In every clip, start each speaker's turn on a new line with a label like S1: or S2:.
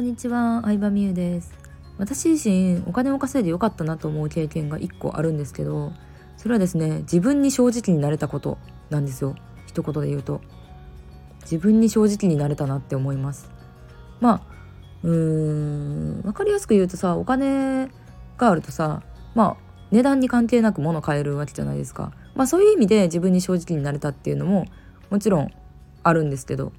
S1: こんにちは、相葉美優です。私自身、お金を稼いでよかったなと思う経験が一個あるんですけど、それはですね、自分に正直になれたことなんですよ。一言で言うと。自分に正直になれたなって思います。まあ、うーん、わかりやすく言うとさ、お金があるとさ、まあ、値段に関係なく物買えるわけじゃないですか。まあそういう意味で自分に正直になれたっていうのももちろんあるんですけど、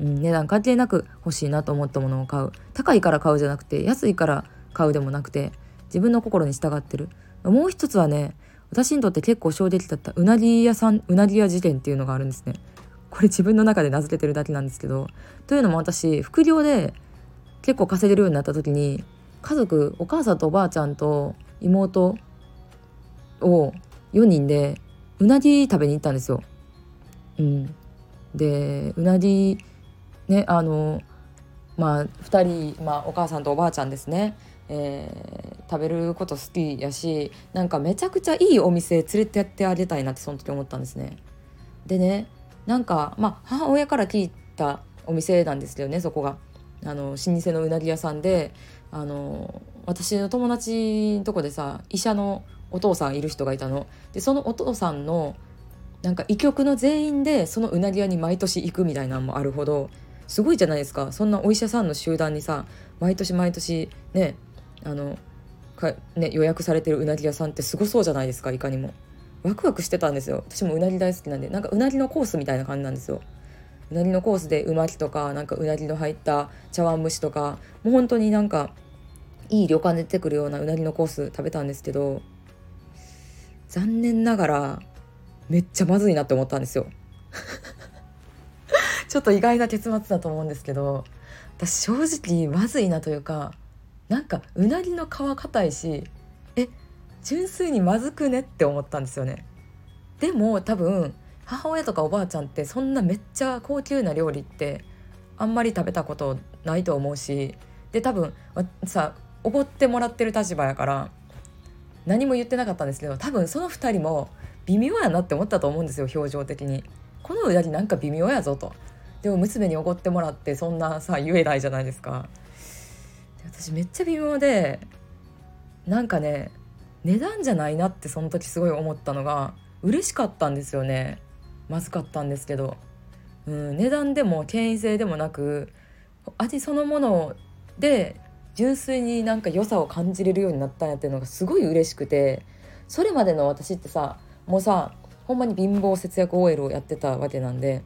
S1: うん、値段関係なく欲しいなと思ったものを買う。高いから買うじゃなくて安いから買うでもなくて自分の心に従ってる。もう一つはね私にとって結構衝撃だったうなぎ屋さんうなぎ屋事件っていうのがあるんですね。これ自分の中で名付けてるだけなんですけどというのも私副業で結構稼げるようになった時に家族お母さんとおばあちゃんと妹を4人でうなぎ食べに行ったんですよ。うん、でうなぎねあのまあ2人、まあ、お母さんとおばあちゃんですね、えー、食べること好きやしなんかめちゃくちゃいいお店連れてってあげたいなってその時思ったんですね。でねなんかまあ母親から聞いたお店なんですけどねそこが。あの老舗のうなぎ屋さんであの私の友達のとこでさ医者のお父さんいる人がいたの。でそのお父さんのなんか医局の全員でそのうなぎ屋に毎年行くみたいなのもあるほどすごいじゃないですかそんなお医者さんの集団にさ毎年毎年ねあのかね予約されてるうなぎ屋さんってすごそうじゃないですかいかにも。ワクワクしてたんですよ私もうなぎ大好きなんでなんかうなぎのコースみたいな感じなんですよ。うなぎのコースでうまきとかなんかうなぎの入った茶碗蒸しとかもう本当になんかいい旅館で出てくるようなうなぎのコース食べたんですけど残念ながらめっちゃまずいなって思ったんですよちょっと意外な結末だと思うんですけど私正直まずいなというかなんかうなぎの皮硬いしえ純粋にまずくねって思ったんですよね。でも多分母親とかおばあちゃんってそんなめっちゃ高級な料理ってあんまり食べたことないと思うしで多分さおごってもらってる立場やから何も言ってなかったんですけど多分その2人も微妙やなって思ったと思うんですよ表情的に。このうなぎなんか微妙やぞと。でも娘におごってもらってそんなさ言えないじゃないですか。私めっちゃ微妙でなんかね値段じゃないなってその時すごい思ったのが嬉しかったんですよね。まずかったんですけど、うん、値段でも権威性でもなく味そのもので純粋になんか良さを感じれるようになったんやっていうのがすごい嬉しくてそれまでの私ってさもうさほんまに貧乏節約 OL をやってたわけなんで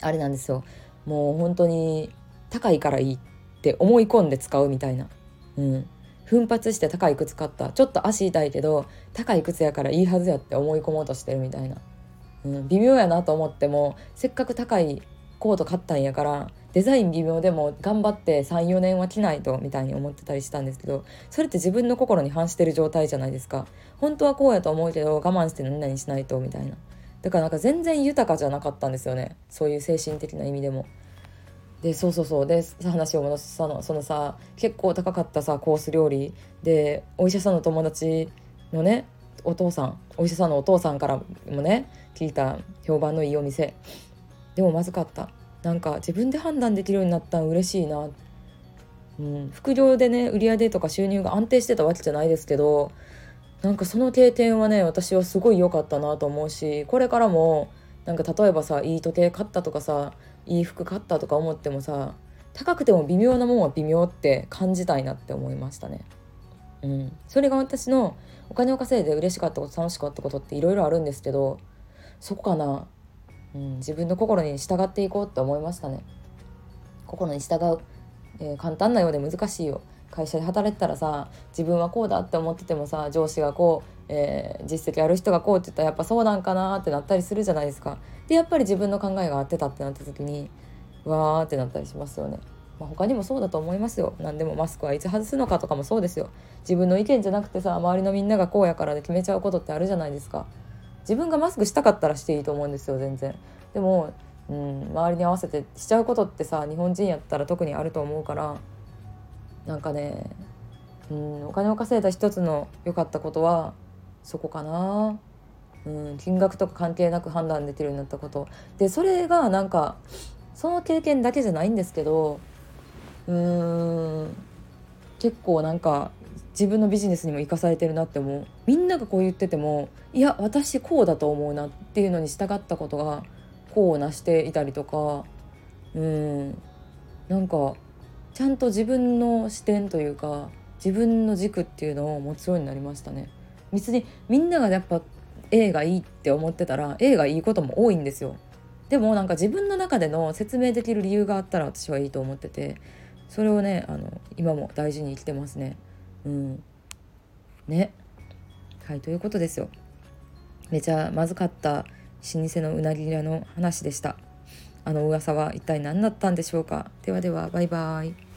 S1: あれなんですよ。もう本当に高いからいいって思い込んで使うみたいな。うん。奮発して高い靴買った。ちょっと足痛いけど高い靴やからいいはずやって思い込もうとしてるみたいな、うん、微妙やなと思ってもせっかく高いコート買ったんやからデザイン微妙でも頑張って34年は着ないとみたいに思ってたりしたんですけどそれって自分の心に反してる状態じゃないですか。本当はこうやと思うけど我慢して何々しないとみたいな。だからなんか全然豊かじゃなかったんですよね。そういう精神的な意味でも。でそうそうそう。で話を戻すそのそのさ結構高かったさコース料理。でお医者さんの友達のねお父さんお医者さんのお父さんからもね聞いた評判のいいお店。でもまずかった。なんか自分で判断できるようになったん嬉しいな、うん、副業でね売り上げとか収入が安定してたわけじゃないですけどなんかその経験はね私はすごい良かったなと思うしこれからもなんか例えばさいい時計買ったとかさいい服買ったとか思ってもさ高くても微妙なもんは微妙って感じたいなって思いましたね。うん、それが私のお金を稼いで嬉しかったこと楽しかったことっていろいろあるんですけどそこかな、うん、自分の心に従っていこうって思いましたね。心に従う、えー、簡単なようで難しいよ会社で働いてたらさ自分はこうだって思っててもさ上司がこう、えー、実績ある人がこうって言ったらやっぱそうなんかなってなったりするじゃないですか。でやっぱり自分の考えが合ってたってなった時にわーってなったりしますよね。まあ、他にもそうだと思いますよ何でもマスクはいつ外すのかとかもそうですよ自分の意見じゃなくてさ周りのみんながこうやからで決めちゃうことってあるじゃないですか自分がマスクしたかったらしていいと思うんですよ全然でも、うん、周りに合わせてしちゃうことってさ日本人やったら特にあると思うからなんかね、うん、お金を稼いだ一つの良かったことはそこかな。うん、金額とか関係なく判断できるようになったことでそれがなんかその経験だけじゃないんですけど、うーん結構なんか自分のビジネスにも生かされてるなって思うみんながこう言っててもいや私こうだと思うなっていうのに従ったことがこうなしていたりとかうんなんかちゃんと自分の視点というか自分の軸っていうのを持つようになりましたね。別にみんながやっぱ A がいいって思ってたら A がいいことも多いんですよ。でもなんか自分の中での説明できる理由があったら私はいいと思っててそれをねあの今も大事に生きてますね。うん。ね。はいということですよ。めちゃまずかった老舗のうなぎ屋の話でした。あの噂は一体何だったんでしょうか。ではではバイバイ。